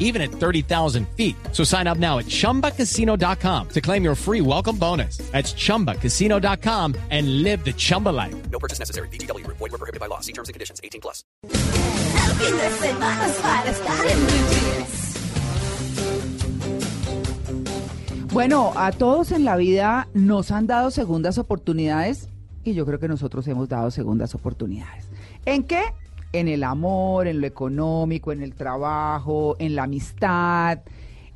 even at 30,000 feet. So sign up now at chumbacasino.com to claim your free welcome bonus. That's chumbacasino.com and live the Chumba life. No purchase necessary. BGW. Void were prohibited by law. See terms and conditions. 18 plus. El fin de semana es para estar en Blue Jeans. Bueno, a todos en la vida nos han dado segundas oportunidades y yo creo que nosotros hemos dado segundas oportunidades. ¿En qué? En el amor, en lo económico, en el trabajo, en la amistad,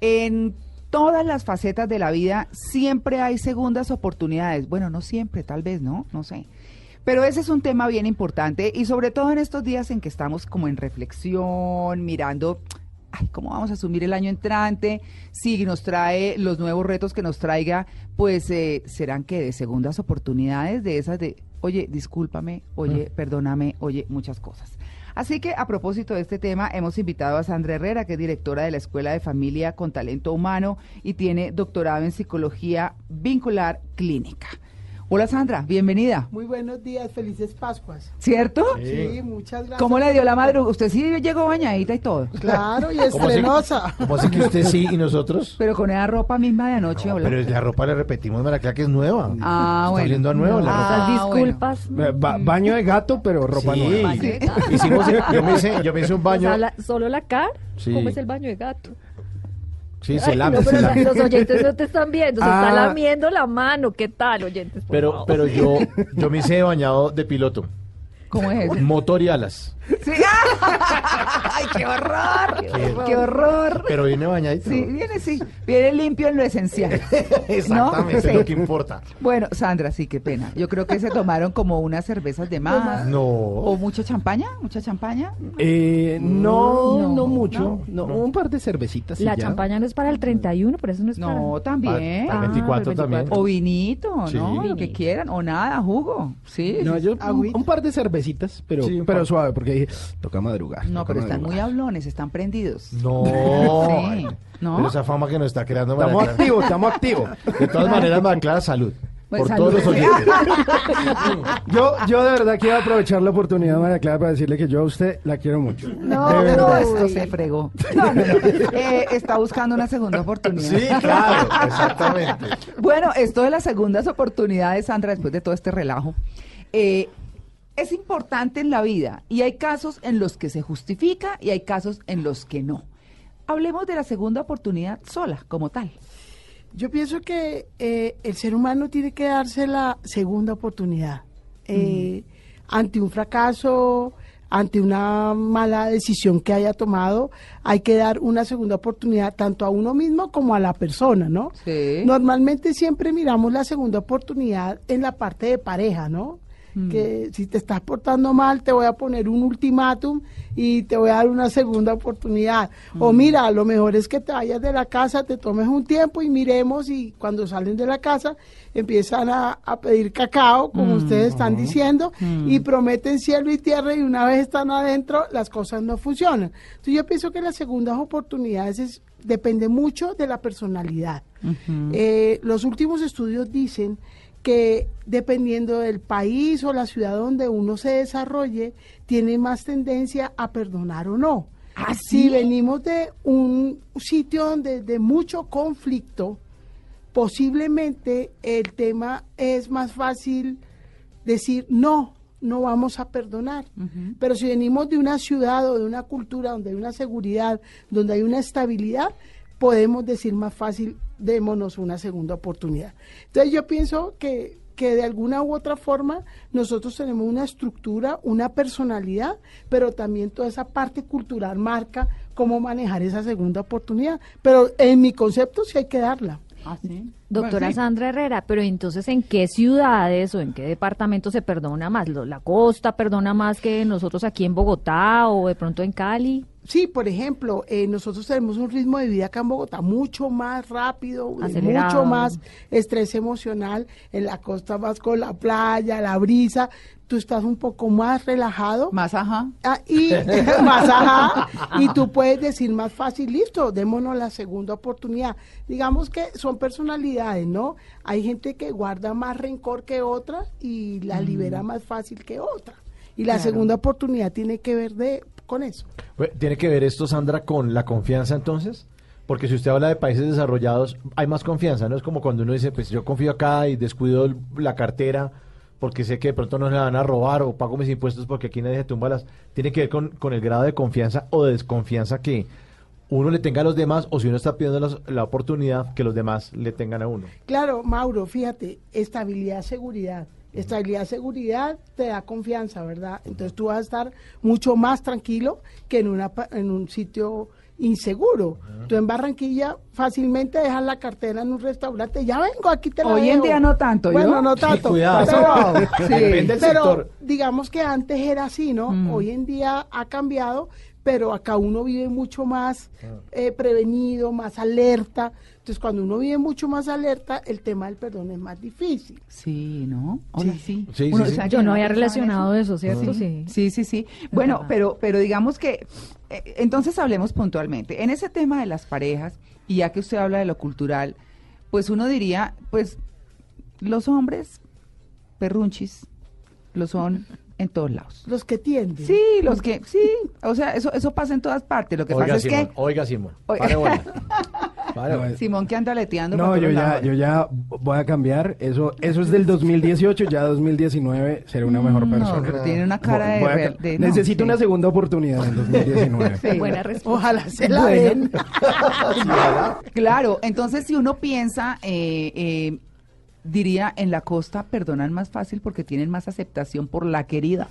en todas las facetas de la vida siempre hay segundas oportunidades. Bueno, no siempre, tal vez, ¿no? No sé. Pero ese es un tema bien importante y sobre todo en estos días en que estamos como en reflexión, mirando ay, cómo vamos a asumir el año entrante, si nos trae los nuevos retos que nos traiga, pues eh, serán que de segundas oportunidades, de esas de, oye, discúlpame, oye, perdóname, oye, muchas cosas. Así que a propósito de este tema, hemos invitado a Sandra Herrera, que es directora de la Escuela de Familia con Talento Humano y tiene doctorado en Psicología Vincular Clínica. Hola Sandra, bienvenida. Muy buenos días, felices Pascuas. ¿Cierto? Sí, muchas gracias. ¿Cómo le dio la madrugada? Usted sí llegó bañadita y todo. Claro, y estrenosa. ¿Cómo así que usted sí y nosotros? Pero con esa ropa misma de anoche, hola. Pero la ropa le repetimos, María Clara, que es nueva. Ah, Está bueno. oliendo a nuevo la ropa. Ah, Esas disculpas. Eh, ba- baño de gato, pero ropa Sí. nueva. Hicimos, yo, me hice, yo me hice un O baño. sea, la- solo la cara. Sí. ¿Cómo es el baño de gato? Sí, se lame, no, se pero lame. los oyentes no te están viendo, se Ah. está lamiendo la mano. ¿Qué tal, oyentes? por Pero, favor? pero yo, yo me hice bañado de piloto. ¿Cómo es eso? Motor y alas. Sí. ¡Ay, qué horror! ¡Qué horror! Pero viene bañadito. Sí, viene, sí. Viene limpio en lo esencial. Exactamente, Sí. es lo que importa. Bueno, Sandra, sí, qué pena. Yo creo que se tomaron como unas cervezas de más. No. ¿O mucha champaña? ¿Mucha champaña? Eh, no, No, no, mucho. No, un par de cervecitas. y La ya. champaña no es para el 31, por eso no es para... No, también. Para el 24 Ah, también. O vinito, Sí. ¿no? Lo que quieran. O nada, jugo. Sí. No, yo un, Agüita. un par de cervecitas, pero, Sí, pero suave, porque dije, toca madrugar. No, toca pero están muy hablones, están prendidos. No. Sí, ¿no? Pero esa fama que nos está creando María Estamos Clara. activos, estamos activos. De todas maneras, María Clara, salud. Pues por salud. todos los oyentes. Yo, yo de verdad quiero aprovechar la oportunidad, María Clara, para decirle que yo a usted la quiero mucho. No, De no, esto se fregó. No, no, no. Eh, está buscando una segunda oportunidad. Sí, claro, exactamente. Bueno, esto de las segundas oportunidades, Sandra, después de todo este relajo, eh, es importante en la vida y hay casos en los que se justifica y hay casos en los que no. Hablemos de la segunda oportunidad sola, como tal. Yo pienso que eh, el ser humano tiene que darse la segunda oportunidad. Eh, Ante un fracaso, ante una mala decisión que haya tomado, hay que dar una segunda oportunidad tanto a uno mismo como a la persona, ¿no? Sí. Normalmente siempre miramos la segunda oportunidad en la parte de pareja, ¿no? Mm. Que si te estás portando mal, te voy a poner un ultimátum y te voy a dar una segunda oportunidad. O Mm. mira, lo mejor es que te vayas de la casa, te tomes un tiempo y miremos y cuando salen de la casa empiezan a, a pedir cacao, como Mm. ustedes están diciendo, y prometen cielo y tierra y una vez están adentro las cosas no funcionan. Entonces yo pienso que las segundas oportunidades es- depende mucho de la personalidad. Eh, los últimos estudios dicen que dependiendo del país o la ciudad donde uno se desarrolle, tiene más tendencia a perdonar o no. ¿Ah, Si venimos de un sitio donde de mucho conflicto, posiblemente el tema es más fácil decir no, no vamos a perdonar. Pero si venimos de una ciudad o de una cultura donde hay una seguridad, donde hay una estabilidad, podemos decir más fácil, démonos una segunda oportunidad. Entonces yo pienso que, que de alguna u otra forma nosotros tenemos una estructura, una personalidad, pero también toda esa parte cultural marca cómo manejar esa segunda oportunidad. Pero en mi concepto sí hay que darla. Ah, sí. Doctora Bueno, sí. Sandra Herrera, pero entonces, ¿en qué ciudades o en qué departamentos se perdona más? ¿Lo- ¿La costa perdona más que nosotros aquí en Bogotá o de pronto en Cali? Sí, por ejemplo, eh, nosotros tenemos un ritmo de vida acá en Bogotá mucho más rápido, Acelerado. mucho más estrés emocional, en la costa más con la playa, la brisa, tú estás un poco más relajado. Más ajá. Ah, y más ajá, y tú puedes decir más fácil, listo, démonos la segunda oportunidad. Digamos que son personalidades, ¿no? Hay gente que guarda más rencor que otra y la libera más fácil que otra. Y la Claro. segunda oportunidad tiene que ver de con eso. ¿Tiene que ver esto, Sandra, con la confianza entonces? Porque si usted habla de países desarrollados, hay más confianza, ¿no? Es como cuando uno dice, pues yo confío acá y descuido la cartera porque sé que de pronto no se la van a robar o pago mis impuestos porque aquí nadie se tumba las... Tiene que ver con, con el grado de confianza o de desconfianza que uno le tenga a los demás o si uno está pidiendo la oportunidad que los demás le tengan a uno. Claro, Mauro, fíjate, estabilidad, seguridad. Estabilidad, seguridad te da confianza, ¿verdad? Entonces tú vas a estar mucho más tranquilo que en, una, pa- en un sitio inseguro. Tú en Barranquilla fácilmente dejas la cartera en un restaurante, ya vengo, aquí te la Hoy en día no tanto, ¿yo? Bueno, no tanto. cuidado. Pero, Sí. Depende del pero sector. digamos que antes era así, ¿no? Mm. Hoy en día ha cambiado, pero acá uno vive mucho más Ah. eh, prevenido, más alerta. Entonces, cuando uno vive mucho más alerta, el tema del perdón es más difícil. Sí, ¿no? Hola, sí. Sí, sí, Uno, sí. o sea, Yo no había relacionado eso, ¿cierto? Sí. Sí, sí, sí. Bueno, pero, pero digamos que, eh, entonces hablemos puntualmente. En ese tema de las parejas, y ya que usted habla de lo cultural, pues uno diría, pues los hombres perrunchis lo son en todos lados. Los que tienden. Sí, los que, sí, o sea, eso, eso pasa en todas partes. Lo que Oiga, pasa es Simón, que oiga, Simón. Oiga. Pare bola. Simón que anda leteando No, yo ya, yo ya voy a cambiar. Eso, eso es del 2018, ya 2019 seré una mejor No, persona. pero tiene una cara de Voy no, Necesito sí. una segunda oportunidad en 2019. Sí. Buena respuesta. Ojalá se la Bueno. den. Claro, entonces si uno piensa, eh, eh, diría, en la costa perdonan más fácil porque tienen más aceptación por la querida.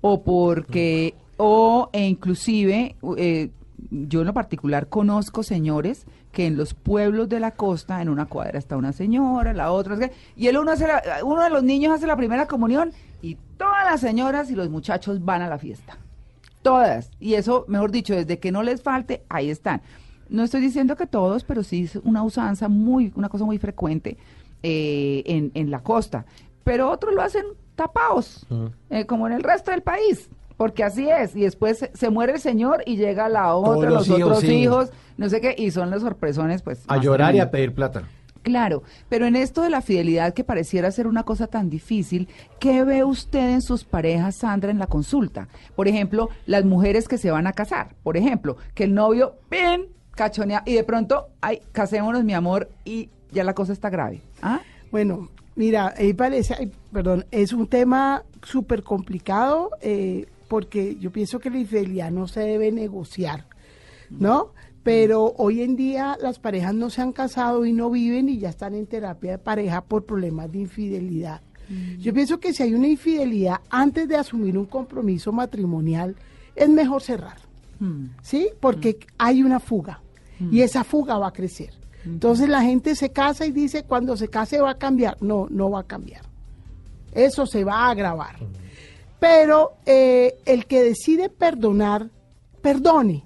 O porque, o e inclusive, eh, yo en lo particular conozco señores que en los pueblos de la costa, en una cuadra está una señora, la otra, y el uno, hace la- uno de los niños hace la primera comunión y todas las señoras y los muchachos van a la fiesta. Todas. Y eso, mejor dicho, desde que no les falte, ahí están. No estoy diciendo que todos, pero sí es una usanza muy, una cosa muy frecuente eh, en, en la costa. Pero otros lo hacen tapados, eh, como en el resto del país. Porque así es. Y después se, muere el señor y llega la otra, los los, hijos, otros sí. hijos, no sé qué, y son los sorpresones, pues. A llorar y a pedir plata. Claro, pero en esto de la fidelidad que pareciera ser una cosa tan difícil, ¿qué ve usted en sus parejas, Sandra, en la consulta? Por ejemplo, las mujeres que se van a casar, por ejemplo, que el novio, ¡pin! cachonea y de pronto, ay, casémonos, mi amor, y ya la cosa está grave. ¿Ah? Bueno, mira, ahí parece, ay, perdón, es un tema súper complicado eh, porque yo pienso que la infidelidad no se debe negociar, ¿no? Pero hoy en día las parejas no se han casado y no viven y ya están en terapia de pareja por problemas de infidelidad. Yo pienso que si hay una infidelidad antes de asumir un compromiso matrimonial, es mejor cerrar. ¿sí? Porque hay una fuga y esa fuga va a crecer. Entonces la gente se casa y dice, cuando se case va a cambiar. No, no va a cambiar. Eso se va a agravar. Pero eh, el que decide perdonar, perdone.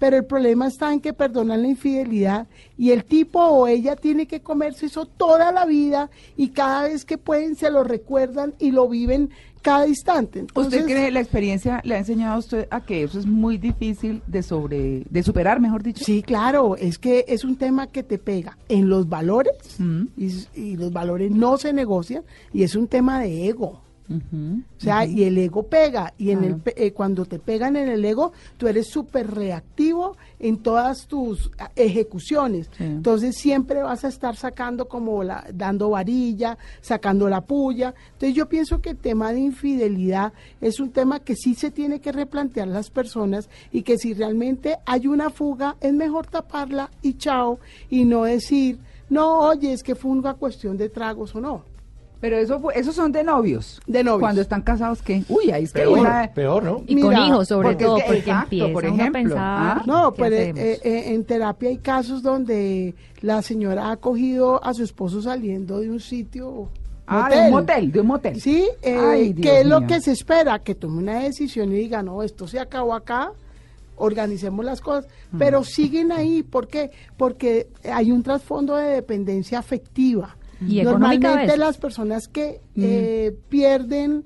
Pero el problema está en que perdonan la infidelidad y el tipo o ella tiene que comerse eso toda la vida y cada vez que pueden se lo recuerdan y lo viven cada instante. Entonces, ¿Usted cree la experiencia le ha enseñado a usted a que eso es muy difícil de sobre, de superar, mejor dicho? Sí, claro, es que es un tema que te pega en los valores Mm. y, y los valores no se negocian y es un tema de ego. O sea, y el ego pega, y en el, eh, cuando te pegan en el ego, tú eres súper reactivo en todas tus ah, ejecuciones. Sí. Entonces siempre vas a estar sacando como la, dando varilla, sacando la puya. Entonces yo pienso que el tema de infidelidad es un tema que sí se tiene que replantear las personas y que si realmente hay una fuga, es mejor taparla y chao, y no decir, no, oye, es que fue una cuestión de tragos o no. Pero eso fue- esos son de novios. De novios. Cuando están casados, ¿qué? Uy, ahí está. Peor, una- peor, ¿no? Y con hijos, sobre porque es todo, que- porque exacto, empieza por uno ejemplo, pensar, ¿ah? No, ¿qué pero eh, eh, en terapia hay casos donde la señora ha cogido a su esposo saliendo de un sitio. Ah, de un motel, de un motel. Sí, eh, Ay, ¿qué es lo que se espera? Que tome una decisión y diga, no, esto se acabó acá organicemos las cosas, pero siguen ahí, ¿por qué? Porque hay un trasfondo de dependencia afectiva. Y económica a Normalmente las personas que eh, pierden,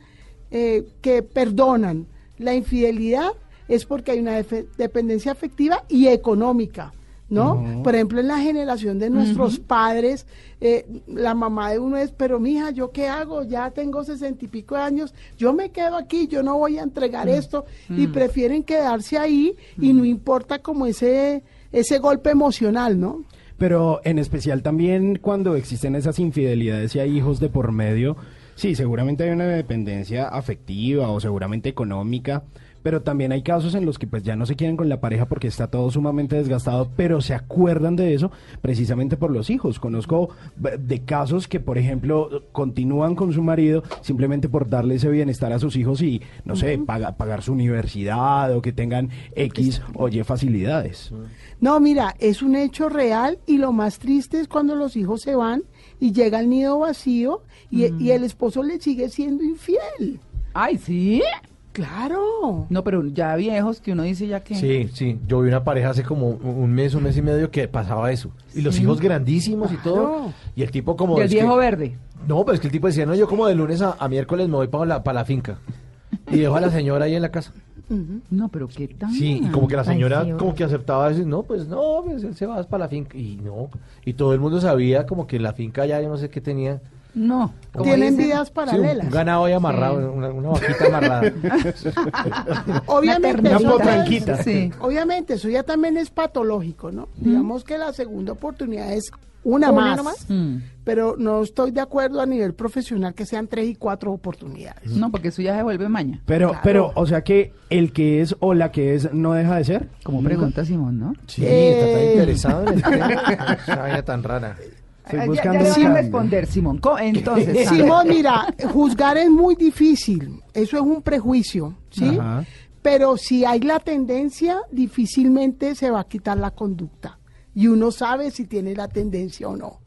eh, que perdonan la infidelidad es porque hay una dependencia afectiva y económica. ¿No? Por ejemplo, en la generación de nuestros padres, eh, la mamá de uno es, pero mija, ¿yo qué hago? Ya tengo sesenta y pico de años, yo me quedo aquí, yo no voy a entregar esto, y prefieren quedarse ahí y no importa como ese, ese golpe emocional, ¿no? Pero en especial también cuando existen esas infidelidades y hay hijos de por medio, sí, seguramente hay una dependencia afectiva o seguramente económica, pero también hay casos en los que pues ya no se quieren con la pareja porque está todo sumamente desgastado, pero se acuerdan de eso precisamente por los hijos. Conozco b- de casos que, por ejemplo, continúan con su marido simplemente por darle ese bienestar a sus hijos y, no sé, paga- pagar su universidad o que tengan X o Y facilidades. No, mira, es un hecho real y lo más triste es cuando los hijos se van y llega el nido vacío y, y el esposo le sigue siendo infiel. Ay, ¿sí? Claro. No, pero ya viejos que uno dice ya que... Sí, sí. Yo vi una pareja hace como un mes, un mes y medio que pasaba eso. Y los hijos grandísimos y todo. Y el tipo como... Y el viejo que- verde. No, pues es que el tipo decía, no, yo como de lunes a, a miércoles me voy para la, para la finca. Y dejo a la señora ahí en la casa. No, pero qué tal. Sí, y como que la Ay, señora sí, como que aceptaba decir, no, pues no, pues él se va para la finca. Y no, y todo el mundo sabía como que la finca ya yo no sé qué tenía. No. ¿cómo Tienen vidas Sí, un, paralelas. un ganado ahí amarrado, Sí. una, una vaquita amarrada. Obviamente, Una potranquita. Sí. obviamente, eso ya también es patológico, ¿no? Digamos que la segunda oportunidad es una, ¿Una más, nomás? Mm. pero no estoy de acuerdo a nivel profesional que sean tres y cuatro oportunidades. No, porque eso ya se vuelve maña. Pero, Claro. pero, o sea que el que es o la que es no deja de ser. Como pregunta Simón, ¿no? Sí, Eh. está tan interesado en el tema. Esa vaina tan rara. Estoy ya- buscando ya, le un voy a cambio. responder, Simón. Entonces. Simón, mira, juzgar es muy difícil, eso es un prejuicio, ¿sí? Ajá. Pero si hay la tendencia, difícilmente se va a quitar la conducta. Y uno sabe si tiene la tendencia o no.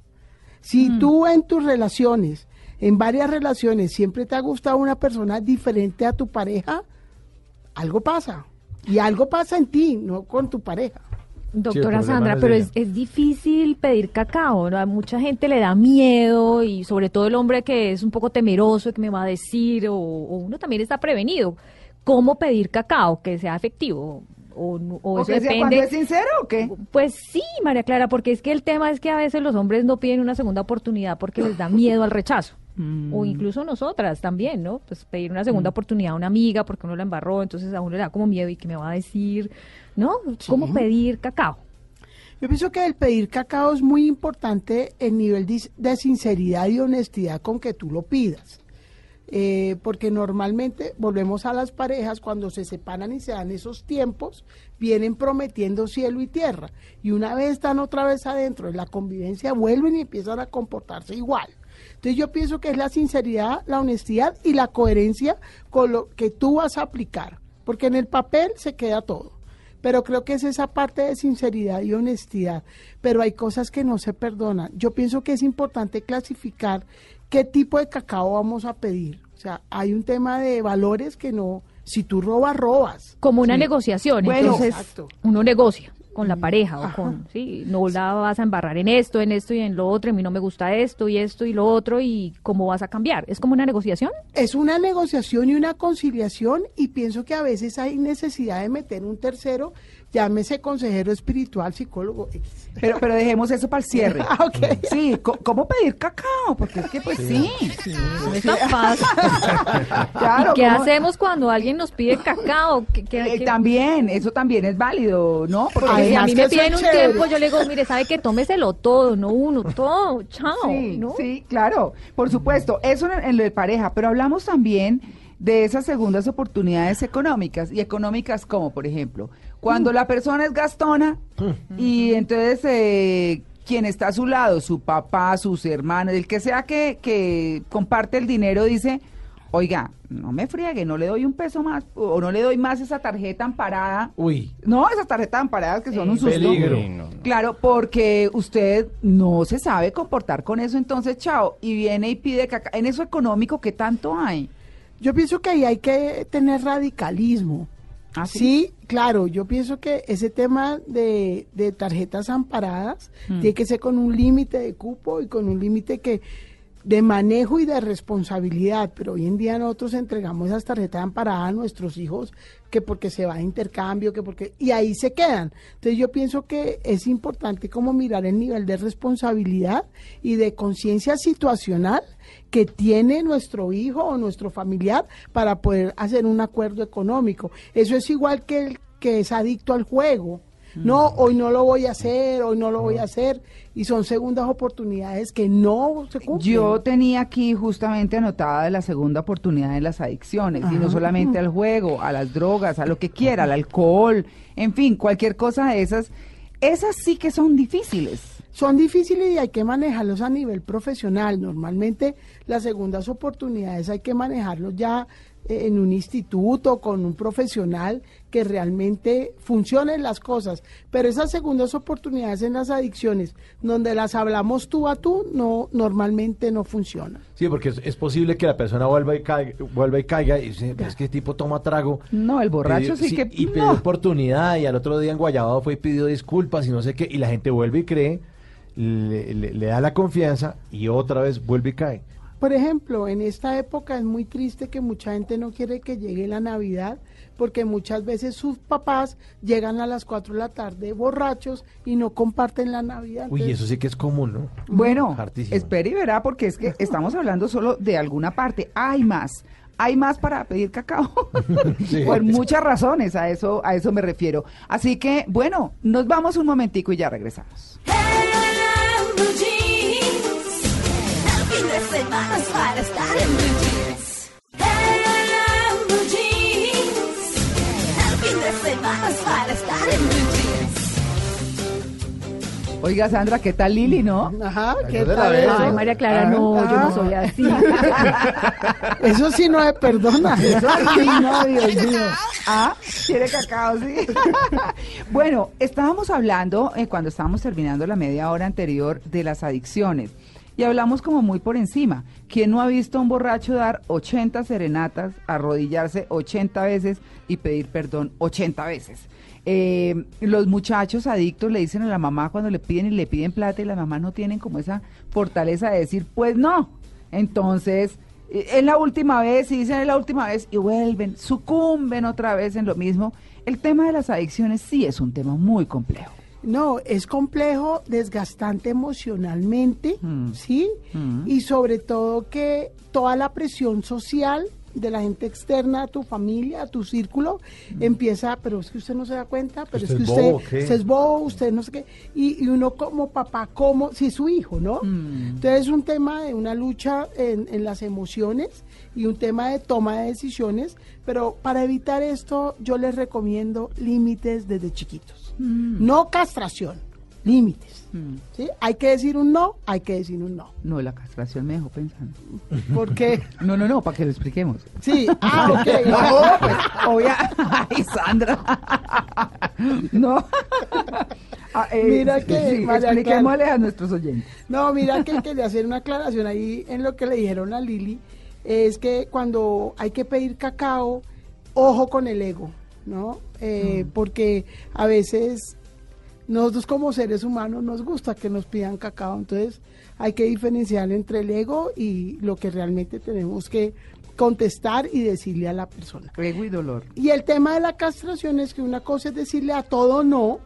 Si tú en tus relaciones, en varias relaciones, siempre te ha gustado una persona diferente a tu pareja, algo pasa. Y algo pasa en ti, no con tu pareja. Doctora Sandra, pero es, es difícil pedir cacao, ¿no? A mucha gente le da miedo y sobre todo el hombre que es un poco temeroso, que me va a decir, o, o uno también está prevenido. ¿Cómo pedir cacao que sea efectivo? O, no- o ¿O eso que sea cuando depende. es sincero o qué? Pues sí, María Clara, porque es que el tema es que a veces los hombres no piden una segunda oportunidad porque les da miedo al rechazo. Mm. O incluso nosotras también, ¿no? Pues pedir una segunda oportunidad a una amiga porque uno la embarró, entonces a uno le da como miedo y que me va a decir, ¿no? ¿Cómo pedir cacao? Yo pienso que el pedir cacao es muy importante el nivel de, de sinceridad y honestidad con que tú lo pidas. Eh, porque normalmente volvemos a las parejas cuando se separan y se dan esos tiempos, vienen prometiendo cielo y tierra. Y una vez están otra vez adentro de la convivencia, vuelven y empiezan a comportarse igual. Entonces yo pienso que es la sinceridad, la honestidad y la coherencia con lo que tú vas a aplicar. Porque en el papel se queda todo pero creo que es esa parte de sinceridad y honestidad. Pero hay cosas que no se perdonan. Yo pienso que es importante clasificar qué tipo de cacao vamos a pedir. O sea, hay un tema de valores que no, si tú robas, robas. Como una negociación, Bueno, entonces exacto. uno negocia con la pareja o con, sí, no la vas a embarrar en esto, en esto y en lo otro, a mí no me gusta esto y esto y lo otro y cómo vas a cambiar. ¿Es como una negociación? Es una negociación y una conciliación y pienso que a veces hay necesidad de meter un tercero, llámese consejero espiritual, psicólogo. X. Pero, pero dejemos eso para el cierre. Ah, ok. Sí, co- ¿cómo pedir cacao? Porque es que pues sí. No es tan fácil. Claro, ¿Y qué ¿cómo- hacemos cuando alguien nos pide cacao? ¿Qué- qué- Eh, qué- también, eso también es válido, ¿no? Porque si a mí me piden un chévere. tiempo, yo le digo, mire, ¿sabe que Tómeselo todo, no uno, todo, chao, Sí, ¿no? sí, claro, por supuesto, eso en, en lo de pareja, pero hablamos también de esas segundas oportunidades económicas, y económicas como, por ejemplo, cuando la persona es gastona y entonces eh, quien está a su lado, su papá, sus hermanos, el que sea que, que comparte el dinero, dice, oiga, no me friegue, no le doy un peso más, o no le doy más esa tarjeta amparada. Uy, No, esas tarjetas amparadas que son un susto. peligro. Sí, no, no. Claro, porque usted no se sabe comportar con eso, entonces, chao, y viene y pide caca. En eso económico, ¿qué tanto hay? Yo pienso que ahí hay que tener radicalismo. ¿Ah, sí? sí, claro, yo pienso que ese tema de, de tarjetas amparadas Mm. tiene que ser con un límite de cupo y con un límite que de manejo y de responsabilidad, pero hoy en día nosotros entregamos esas tarjetas amparadas a nuestros hijos que porque se va a intercambio, que porque y ahí se quedan. Entonces yo pienso que es importante como mirar el nivel de responsabilidad y de conciencia situacional que tiene nuestro hijo o nuestro familiar para poder hacer un acuerdo económico. Eso es igual que el que es adicto al juego. No, hoy no lo voy a hacer, hoy no lo voy a hacer. Y son segundas oportunidades que no se cumplen. Yo tenía aquí justamente anotada la segunda oportunidad en las adicciones, y no solamente al juego, a las drogas, a lo que quiera, al alcohol, en fin, cualquier cosa de esas. Esas sí que son difíciles. son difíciles y hay que manejarlos a nivel profesional. Normalmente las segundas oportunidades hay que manejarlos ya en un instituto, con un profesional que realmente funcionen las cosas. Pero esas segundas oportunidades en las adicciones, donde las hablamos tú a tú, no normalmente no funcionan. Sí, porque es, es posible que la persona vuelva y caiga, vuelva y caiga y dice, "Pero es que tipo toma trago. No, el borracho Pidió- sí, que... Y pidió no. oportunidad y al otro día en Guayabado fue y pidió disculpas y no sé qué. Y la gente vuelve y cree, le, le- le da la confianza y otra vez vuelve y cae. Por ejemplo, en esta época es muy triste que mucha gente no quiere que llegue la Navidad porque muchas veces sus papás llegan a las 4 de la tarde borrachos y no comparten la Navidad. Uy, Entonces, eso sí que es común, ¿no? Bueno, Hartísimo. espere y verá, porque es que estamos hablando solo de alguna parte. Hay más. Hay más para pedir cacao. Sí. Por muchas razones, a eso, a eso me refiero. Así que, bueno, nos vamos un momentico y ya regresamos. Es para estar en blue jeans. En blue jeans. El fin de semana es para estar en blue jeans. Oiga, Sandra, ¿qué tal Lili, no? Ajá, ¿qué Ayúdela a tal ver. eso? Ay, María Clara, no, yo Ah. no soy así. Eso sí no se perdona. Ay, no, Dios mío. Ah, quiere cacao, sí. bueno, estábamos hablando, eh, cuando estábamos terminando la media hora anterior, de las adicciones. Y hablamos como muy por encima. ¿Quién no ha visto a un borracho dar 80 serenatas, arrodillarse 80 veces y pedir perdón 80 veces? Eh, los muchachos adictos le dicen a la mamá cuando le piden y le piden plata y las mamás no tienen como esa fortaleza de decir, pues no. Entonces, eh, es la última vez y dicen es la última vez y vuelven, sucumben otra vez en lo mismo. El tema de las adicciones sí es un tema muy complejo. No, es complejo, desgastante emocionalmente, Mm. ¿sí? Mm. Y sobre todo que toda la presión social de la gente externa a tu familia, a tu círculo, empieza, pero es que usted no se da cuenta, pero es que usted, bobo, usted es bobo, usted no sé qué. Y, y uno como papá, como, si es su hijo, ¿no? Mm. Entonces es un tema de una lucha en, en las emociones y un tema de toma de decisiones, pero para evitar esto yo les recomiendo límites desde chiquitos. No castración, límites. Mm. ¿sí? Hay que decir un no, hay que decir un no. No, la castración me dejó pensando. Porque, No, no, no, para que lo expliquemos. sí, ah, ok. No, pues, obvia. Ay, Sandra. No. Ah, eh, Mira que, sí, expliquémosle a nuestros oyentes. No, mira que quería hacer una aclaración ahí en lo que le dijeron a Lili, es que cuando hay que pedir cacao, ojo con el ego, ¿no? Eh, Porque a veces nosotros como seres humanos nos gusta que nos pidan cacao, entonces hay que diferenciar entre el ego y lo que realmente tenemos que contestar y decirle a la persona. Ego y dolor. Y el tema de la castración es que una cosa es decirle a todo no,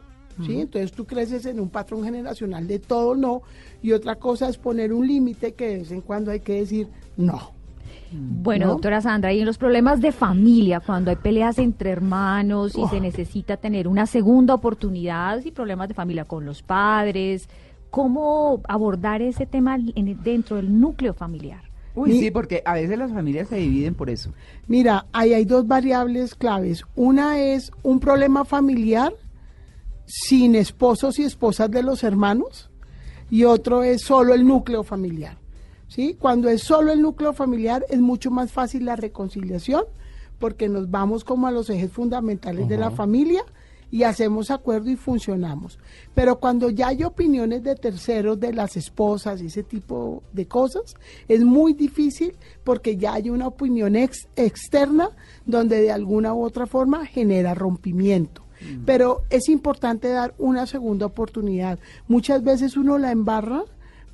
¿sí? Entonces tú creces en un patrón generacional de todo no, y otra cosa es poner un límite que de vez en cuando hay que decir no. Bueno, ¿No? doctora Sandra, y en los problemas de familia, cuando hay peleas entre hermanos y Oh. se necesita tener una segunda oportunidad y problemas de familia con los padres, ¿cómo abordar ese tema en- dentro del núcleo familiar? Uy, Mi- sí, porque a veces las familias se dividen por eso. Mira, ahí hay dos variables claves. Una es un problema familiar sin esposos y esposas de los hermanos y otro es solo el núcleo familiar. ¿Sí? Cuando es solo el núcleo familiar es mucho más fácil la reconciliación porque nos vamos como a los ejes fundamentales de la familia y hacemos acuerdo y funcionamos. Pero cuando ya hay opiniones de terceros, de las esposas y ese tipo de cosas, es muy difícil porque ya hay una opinión ex- externa donde de alguna u otra forma genera rompimiento. Pero es importante dar una segunda oportunidad. Muchas veces uno la embarra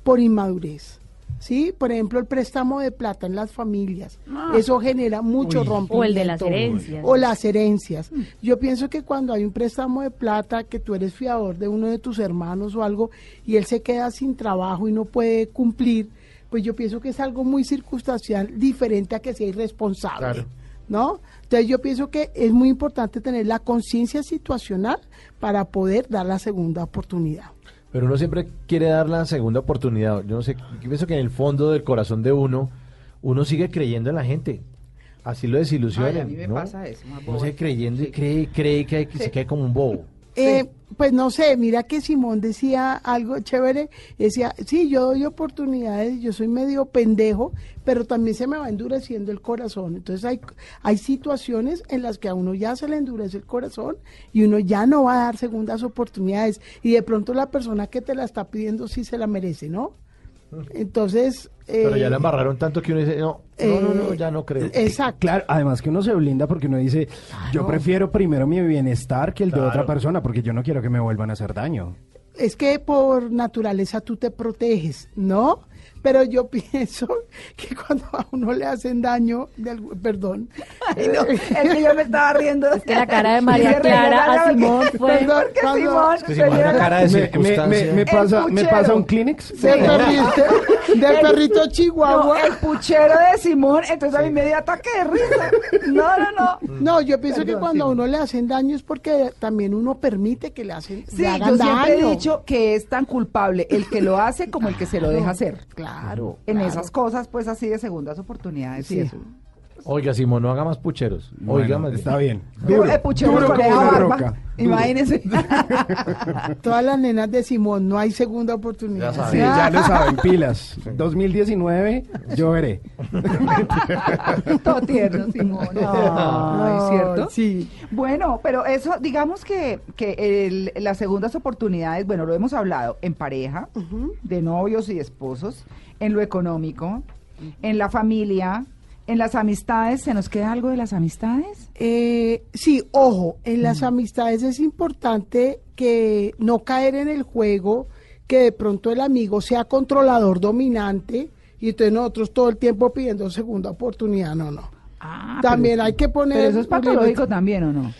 por inmadurez. ¿Sí? Por ejemplo, el préstamo de plata en las familias. Eso genera mucho Uy. rompimiento. O el de las herencias. O las herencias. Yo pienso que cuando hay un préstamo de plata, que tú eres fiador de uno de tus hermanos o algo, y él se queda sin trabajo y no puede cumplir, pues yo pienso que es algo muy circunstancial, diferente a que sea irresponsable. Claro. ¿No? Entonces yo pienso que es muy importante tener la conciencia situacional para poder dar la segunda oportunidad. Pero uno siempre quiere dar la segunda oportunidad. Yo no sé, yo pienso que en el fondo del corazón de uno, uno sigue creyendo en la gente. Así lo desilusionan. Ay, a mí me ¿no? pasa eso, Uno sigue creyendo y Sí. cree, cree que, hay- que se queda como un bobo. Eh, pues no sé, mira que Simón decía algo chévere, decía, sí, yo doy oportunidades, yo soy medio pendejo, pero también se me va endureciendo el corazón. Entonces hay, hay situaciones en las que a uno ya se le endurece el corazón y uno ya no va a dar segundas oportunidades y de pronto la persona que te la está pidiendo sí se la merece, ¿no? Entonces... Pero ya eh, la embarraron tanto que uno dice, no, no, no, no, eh, ya no creo. Exacto. Claro, además que uno se blinda porque uno dice, yo prefiero primero mi bienestar que el de otra persona, porque yo no quiero que me vuelvan a hacer daño. es que por naturaleza tú te proteges, ¿no? Pero yo pienso que cuando a uno le hacen daño, de algún- perdón, Ay, no, es que yo me estaba riendo. Es que la cara de María Clara a Simón fue... Perdón, cuando- Simón, Es que Simón, una cara de me- circunstancia. me- me pasa, me pasa un Kleenex. del perrito, del perrito No, chihuahua. el puchero de Simón, entonces a mí me dio ataque de risa. No, no, no. No, yo pienso que cuando a uno le hacen daño es porque también uno permite que le hacen Sí, le yo siempre daño. he dicho que es tan culpable el que lo hace como el que se lo deja hacer. Claro. En claro. esas cosas, pues así de segundas oportunidades. Sí. y eso. Oiga, Simón, no haga más pucheros. Oiga, más está bien. Duro, el puchero duro como roca. Imagínense. Todas las nenas de Simón, no hay segunda oportunidad. Ya Sí, ya lo saben, pilas. 2019, yo veré. Todo tierno, Simón. Ay, ¿cierto? Sí. Bueno, pero eso, digamos que, que el- las segundas oportunidades, bueno, lo hemos hablado en pareja, de novios y esposos, en lo económico, en la familia, en las amistades. ¿Se nos queda algo de las amistades? Eh, sí, ojo, en las amistades es importante que no caer en el juego, que de pronto el amigo sea controlador dominante y entonces nosotros todo el tiempo pidiendo segunda oportunidad, no, no. Ah, También pero hay que poner... Pero eso es patológico también, ¿o no?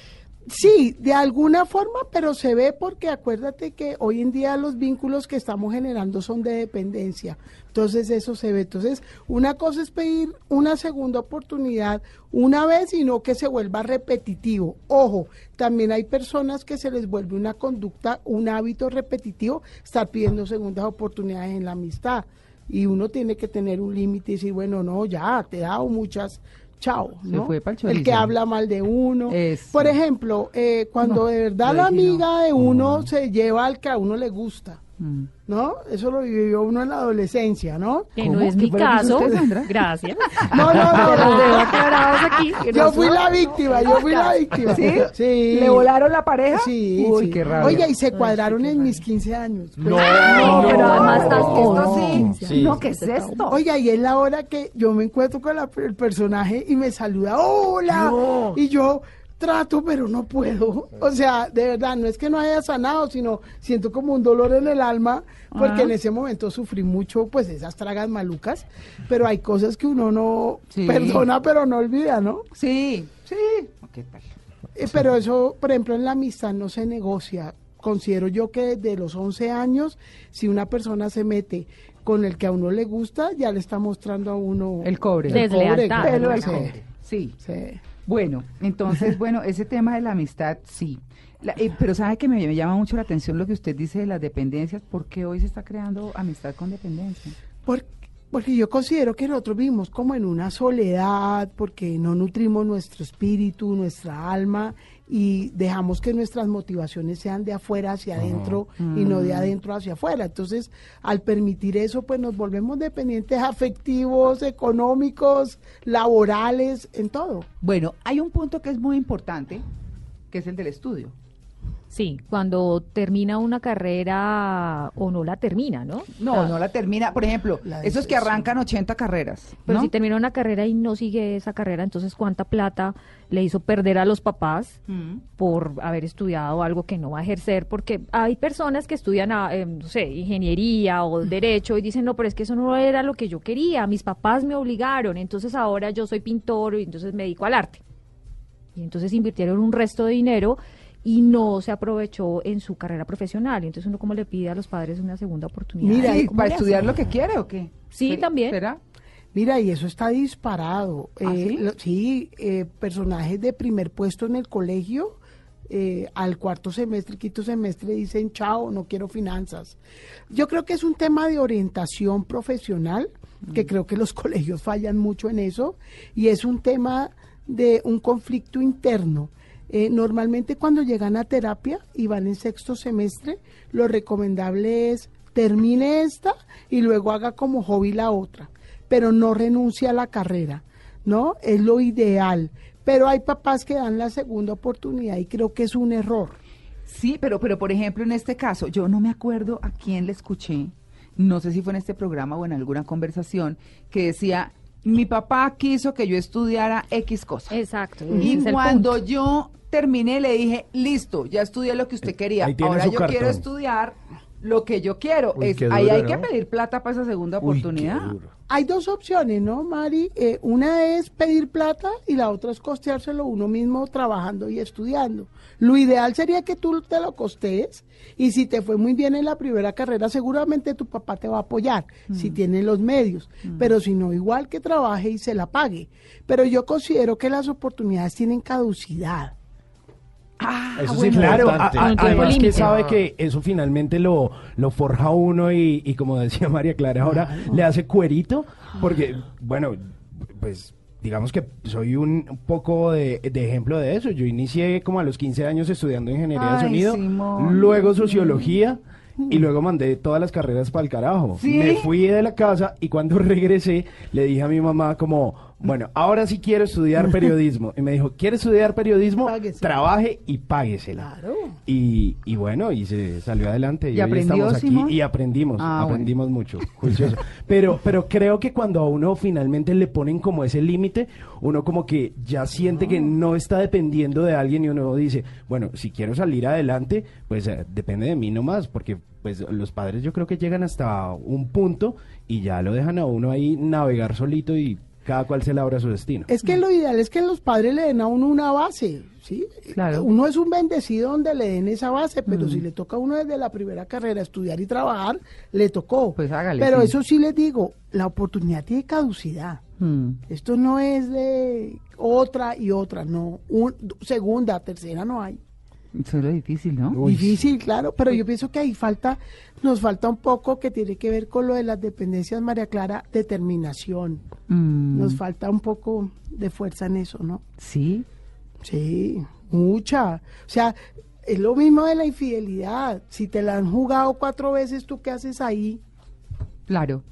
Sí, de alguna forma, pero se ve porque acuérdate que hoy en día los vínculos que estamos generando son de dependencia. Entonces eso se ve. Entonces, una cosa es pedir una segunda oportunidad una vez y no que se vuelva repetitivo. Ojo, también hay personas que se les vuelve una conducta, un hábito repetitivo, estar pidiendo segundas oportunidades en la amistad. Y uno tiene que tener un límite y decir, bueno, no, ya, te he dado muchas, chao. Se ¿no? fue El que habla mal de uno. Eso. Por ejemplo, eh, cuando No, de verdad la no. amiga de uno se lleva al que a uno le gusta. ¿No? Eso lo vivió uno en la adolescencia, ¿no? Que no es ¿Qué mi caso. usted, Sandra? Gracias. No, no, no, no. dejo quebrados aquí. Yo no fui la víctima, yo fui la víctima. ¿Sí? Sí. ¿Le volaron la pareja? Sí, Uy, sí. qué rabia. Oiga, y se cuadraron en mis 15 años. No, No, pero además estás esto sí. Sí. No, ¿qué es esto? Oiga, y es la hora que yo me encuentro con la- el personaje y me saluda, hola, No. y yo trato, pero no puedo. O sea, de verdad, no es que no haya sanado, sino siento como un dolor en el alma, porque Ah. en ese momento sufrí mucho, pues esas tragas malucas, pero hay cosas que uno no Sí. perdona, pero no olvida, ¿no? Sí, sí. ¿Qué tal? Eh, Pero eso, por ejemplo, en la amistad no se negocia. Considero yo que desde los 11 años, si una persona se mete con el que a uno le gusta, ya le está mostrando a uno El cobre. el Deslealtad. cobre, sí, cobre. Sí. sí. Bueno, entonces, bueno, ese tema de la amistad, sí. La- eh, pero sabe que me, llama mucho la atención lo que usted dice de las dependencias. ¿Por qué hoy se está creando amistad con dependencia? Por- porque yo considero que nosotros vivimos como en una soledad, porque no nutrimos nuestro espíritu, nuestra alma, y dejamos que nuestras motivaciones sean de afuera hacia adentro y no de adentro hacia afuera. Entonces, al permitir eso, pues nos volvemos dependientes afectivos, económicos, laborales, en todo. Bueno, hay un punto que es muy importante, que es el del estudio. Sí, cuando termina una carrera o no la termina, ¿no? No, no la termina. Por ejemplo, esos que arrancan 80 carreras. Pero ¿no? si termina una carrera y no sigue esa carrera, entonces ¿cuánta plata le hizo perder a los papás Mm. por haber estudiado algo que no va a ejercer? Porque hay personas que estudian, ah, eh, no sé, ingeniería o derecho y dicen, no, pero es que eso no era lo que yo quería, mis papás me obligaron, entonces ahora yo soy pintor y entonces me dedico al arte. Y entonces invirtieron un resto de dinero y no se aprovechó en su carrera profesional. Y entonces uno como le pide a los padres una segunda oportunidad. Mira, ¿cómo ¿Para estudiar lo que quiere o qué? Sí, también. ¿Será? Mira, y eso está disparado. ¿Ah, Eh, sí? lo- sí, eh, personajes de primer puesto en el colegio, eh, al cuarto semestre, quinto semestre, dicen, chao, no quiero finanzas. Yo creo que es un tema de orientación profesional, que creo que los colegios fallan mucho en eso, y es un tema de un conflicto interno. Eh, normalmente cuando llegan a terapia y van en sexto semestre, lo recomendable es termine esta y luego haga como hobby la otra, pero no renuncie a la carrera, ¿no? Es lo ideal. Pero hay papás que dan la segunda oportunidad y creo que es un error. Sí, pero, pero por ejemplo, en este caso, yo no me acuerdo a quién le escuché, no sé si fue en este programa o en alguna conversación, que decía, mi papá quiso que yo estudiara X cosa. Exacto. Y cuando yo terminé, le dije, listo, ya estudié lo que usted quería. ahí tiene Ahora yo quiero estudiar lo que yo quiero. Uy, Es- qué ahí hay ¿no? que pedir plata para esa segunda Uy, oportunidad. Hay dos opciones, ¿no, Mari? Eh, una es pedir plata y la otra es costeárselo uno mismo trabajando y estudiando. Lo ideal sería que tú te lo costees y si te fue muy bien en la primera carrera, seguramente tu papá te va a apoyar si tiene los medios. Pero si no, igual que trabaje y se la pague. Pero yo considero que las oportunidades tienen caducidad. Ah, Eso sí, bueno. Claro, a- importante. a- No tiene además que sabe que eso finalmente lo, lo forja uno y, y como decía María Clara ahora, le hace cuerito, porque, bueno, pues digamos que soy un poco de, de ejemplo de eso. Yo inicié como a los 15 años estudiando ingeniería de sonido, Simón. luego sociología. Y luego mandé todas las carreras para el carajo. ¿Sí? Me fui de la casa y cuando regresé le dije a mi mamá como, bueno, ahora sí quiero estudiar periodismo. Y me dijo, ¿quieres estudiar periodismo? Páguese. Trabaje y páguesela. Claro. Y, y bueno, y se salió adelante. Y, ¿Y hoy estamos aquí Simón? y aprendimos, Ah, aprendimos mucho, juicioso. Pero, pero creo que cuando a uno finalmente le ponen como ese límite, uno como que ya siente que no está dependiendo de alguien y uno dice, bueno, si quiero salir adelante, pues eh, depende de mí nomás, porque pues los padres yo creo que llegan hasta un punto y ya lo dejan a uno ahí navegar solito y cada cual se labra su destino. Es que lo ideal es que los padres le den a uno una base, ¿sí? Claro. Uno es un bendecido donde le den esa base, pero si le toca a uno desde la primera carrera estudiar y trabajar, le tocó. Pues hágale, Pero sí. eso sí les digo, la oportunidad tiene caducidad. Mm. Esto no es de otra y otra, no. Un- segunda, tercera no hay. Eso es lo difícil, ¿no? Difícil, claro, pero yo pienso que ahí falta, nos falta un poco que tiene que ver con lo de las dependencias, María Clara, determinación. Mm, Nos falta un poco de fuerza en eso, ¿no? Sí. Sí, mucha. O sea, es lo mismo de la infidelidad. Si te la han jugado cuatro veces, ¿tú qué haces ahí? Claro.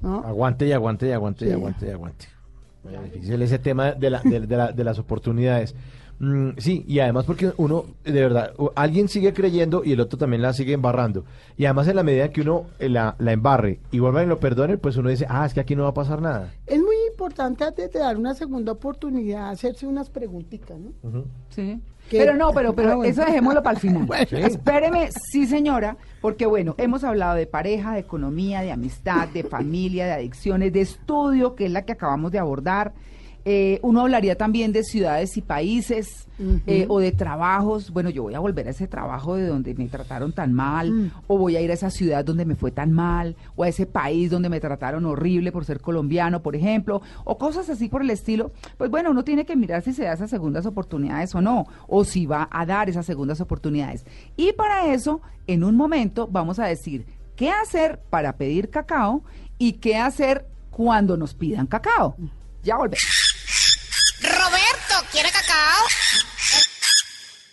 ¿No? Aguante y aguante y aguante y aguante y aguante. Muy difícil ese tema de, la- de- de la- de las oportunidades. Mm, sí, y además porque uno, de verdad, alguien sigue creyendo y el otro también la sigue embarrando. Y además en la medida que uno eh, la, la embarre y vuelvan y lo perdonen, pues uno dice, ah, es que aquí no va a pasar nada. Es muy importante antes de dar una segunda oportunidad hacerse unas preguntitas, ¿no? Sí. ¿Qué? Pero no, pero, pero Ah, bueno. eso dejémoslo para el final. Bueno. Espéreme, sí señora, porque bueno, hemos hablado de pareja, de economía, de amistad, de familia, de adicciones, de estudio, que es la que acabamos de abordar. Eh, uno hablaría también de ciudades y países eh, o de trabajos. Bueno, yo voy a volver a ese trabajo de donde me trataron tan mal, Mm. o voy a ir a esa ciudad donde me fue tan mal, o a ese país donde me trataron horrible por ser colombiano, por ejemplo, o cosas así por el estilo. Pues bueno, uno tiene que mirar si se da esas segundas oportunidades o no, o si va a dar esas segundas oportunidades. Y para eso, en un momento, vamos a decir qué hacer para pedir cacao y qué hacer cuando nos pidan cacao. Ya volvemos. ¿Quiere cacao?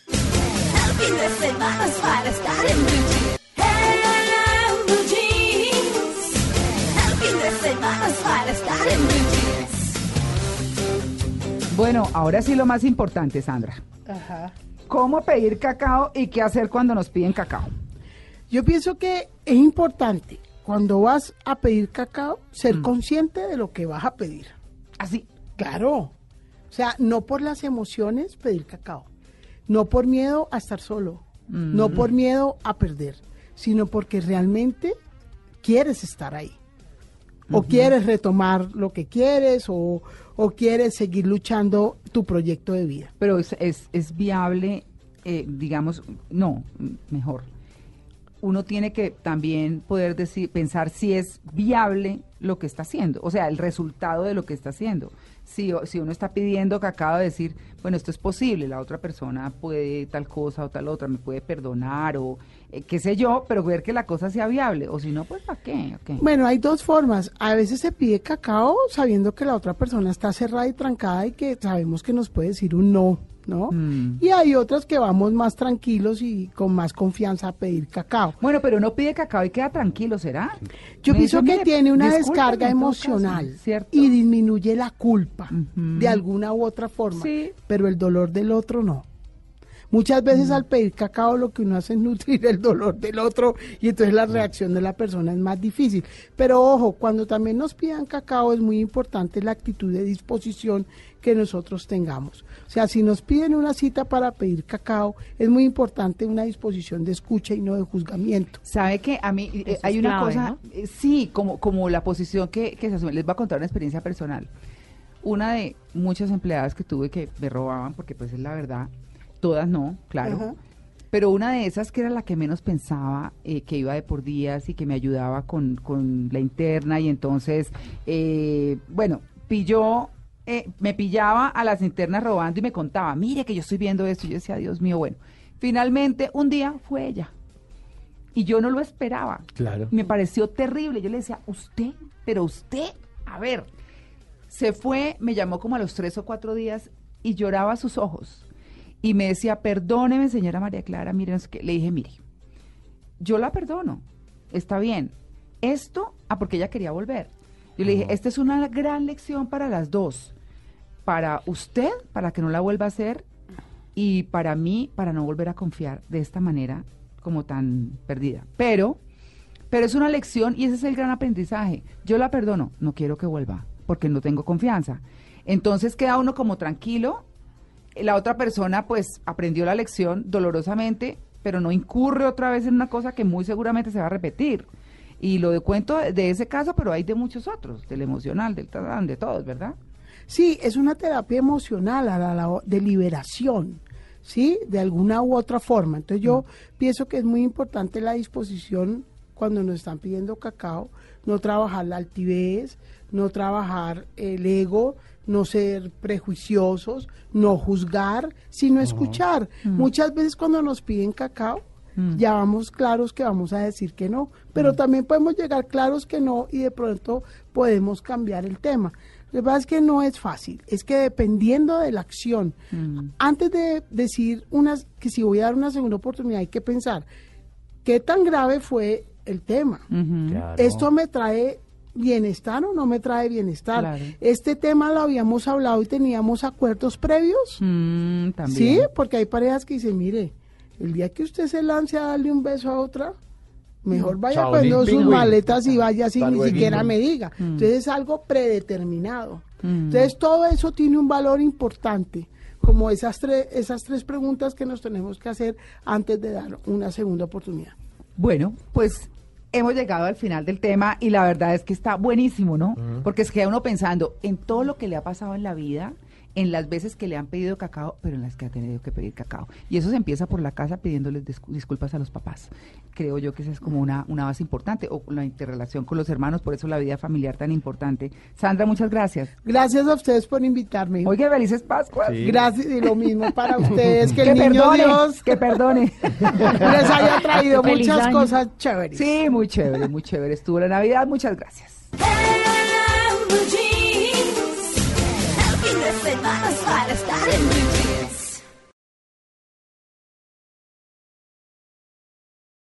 El fin de semana es para estar en blue jeans. En blue jeans. El fin de semana es para estar en blue jeans. Bueno, ahora sí lo más importante, Sandra. Ajá. ¿Cómo pedir cacao y qué hacer cuando nos piden cacao? Yo pienso que es importante cuando vas a pedir cacao ser consciente de lo que vas a pedir. Así. Claro. O sea, no por las emociones pedir cacao. No por miedo a estar solo. No por miedo a perder. Sino porque realmente quieres estar ahí. O quieres retomar lo que quieres o, o quieres seguir luchando tu proyecto de vida. Pero es, es, es viable, eh, digamos, no, mejor. Uno tiene que también poder decir, pensar si es viable lo que está haciendo, o sea, el resultado de lo que está haciendo. Si, si uno está pidiendo cacao, decir, bueno, esto es posible, la otra persona puede tal cosa o tal otra, me puede perdonar o eh, qué sé yo, pero ver que la cosa sea viable, o si no, pues ¿para qué? Bueno, hay dos formas. A veces se pide cacao sabiendo que la otra persona está cerrada y trancada y que sabemos que nos puede decir un no, ¿no? Mm. Y hay otras que vamos más tranquilos y con más confianza a pedir cacao. Bueno, pero uno pide cacao y queda tranquilo, ¿será? Yo Me pienso que "Mire, tiene una descarga caso", emocional ¿cierto? y disminuye la culpa de alguna u otra forma, Sí. pero el dolor del otro no. Muchas veces Mm. al pedir cacao lo que uno hace es nutrir el dolor del otro y entonces la reacción de la persona es más difícil. Pero ojo, cuando también nos pidan cacao es muy importante la actitud de disposición que nosotros tengamos. O sea, si nos piden una cita para pedir cacao, es muy importante una disposición de escucha y no de juzgamiento. Sabe que a mí eh, hay una clave, cosa, ¿no? eh, sí, como, como la posición que, que se asume. Les voy a contar una experiencia personal. Una de muchas empleadas que tuve que me robaban, porque pues es la verdad, todas no, claro. Ajá. Pero una de esas que era la que menos pensaba, eh, que iba de por días y que me ayudaba con, con la interna y entonces, eh, bueno, pilló, eh, me pillaba a las internas robando y me contaba, mire que yo estoy viendo esto y yo decía, Dios mío, bueno. Finalmente, un día fue ella. Y yo no lo esperaba. Claro. Me pareció terrible. Yo le decía, usted, pero usted, a ver, se fue, me llamó como a los tres o cuatro días y lloraba a sus ojos. Y me decía, perdóneme, señora María Clara, mire, no sé qué". le dije, mire, yo la perdono, está bien. Esto, ah, porque ella quería volver. Yo le dije, esta es una gran lección para las dos. Para usted, para que no la vuelva a hacer, y para mí, para no volver a confiar de esta manera como tan perdida. Pero, pero es una lección y ese es el gran aprendizaje. Yo la perdono, no quiero que vuelva, porque no tengo confianza. Entonces queda uno como tranquilo, la otra persona pues aprendió la lección dolorosamente, pero no incurre otra vez en una cosa que muy seguramente se va a repetir. Y lo de cuento de, ese caso, pero hay de muchos otros, del emocional, del tadán, de todos, ¿verdad? Sí, es una terapia emocional a la, la- de liberación, ¿sí? De alguna u otra forma. Entonces yo pienso que es muy importante la disposición cuando nos están pidiendo cacao, no trabajar la altivez, no trabajar el ego, no ser prejuiciosos, no juzgar, sino escuchar. Muchas veces cuando nos piden cacao, ya vamos claros que vamos a decir que no, pero también podemos llegar claros que no y de pronto podemos cambiar el tema. Lo que pasa es que no es fácil, es que dependiendo de la acción, antes de decir unas, que si voy a dar una segunda oportunidad hay que pensar qué tan grave fue el tema. Claro. ¿Esto me trae bienestar o no me trae bienestar? Claro. Este tema lo habíamos hablado y teníamos acuerdos previos. Mm, también. Sí, porque hay parejas que dicen, mire, el día que usted se lance a darle un beso a otra, mejor vaya Chao, poniendo Bing, sus maletas y vaya sin ni siquiera me diga. Entonces es algo predeterminado. Mm. Entonces todo eso tiene un valor importante, como esas, tres esas tres preguntas que nos tenemos que hacer antes de dar una segunda oportunidad. Bueno, pues hemos llegado al final del tema y la verdad es que está buenísimo, ¿no? Porque es que queda uno pensando en todo lo que le ha pasado en la vida, en las veces que le han pedido cacao, pero en las que ha tenido que pedir cacao. Y eso se empieza por la casa pidiéndoles discu- disculpas a los papás. Creo yo que esa es como una, una base importante, o la interrelación con los hermanos, por eso la vida familiar tan importante. Sandra, muchas gracias. Gracias a ustedes por invitarme. Oye, felices Pascuas. Sí. Gracias y lo mismo para ustedes. Que, Que el niño perdone, Dios que perdone. les haya traído muchas año. cosas chéveres. Sí, muy chévere, muy chévere. Estuvo la Navidad, muchas gracias. Hey,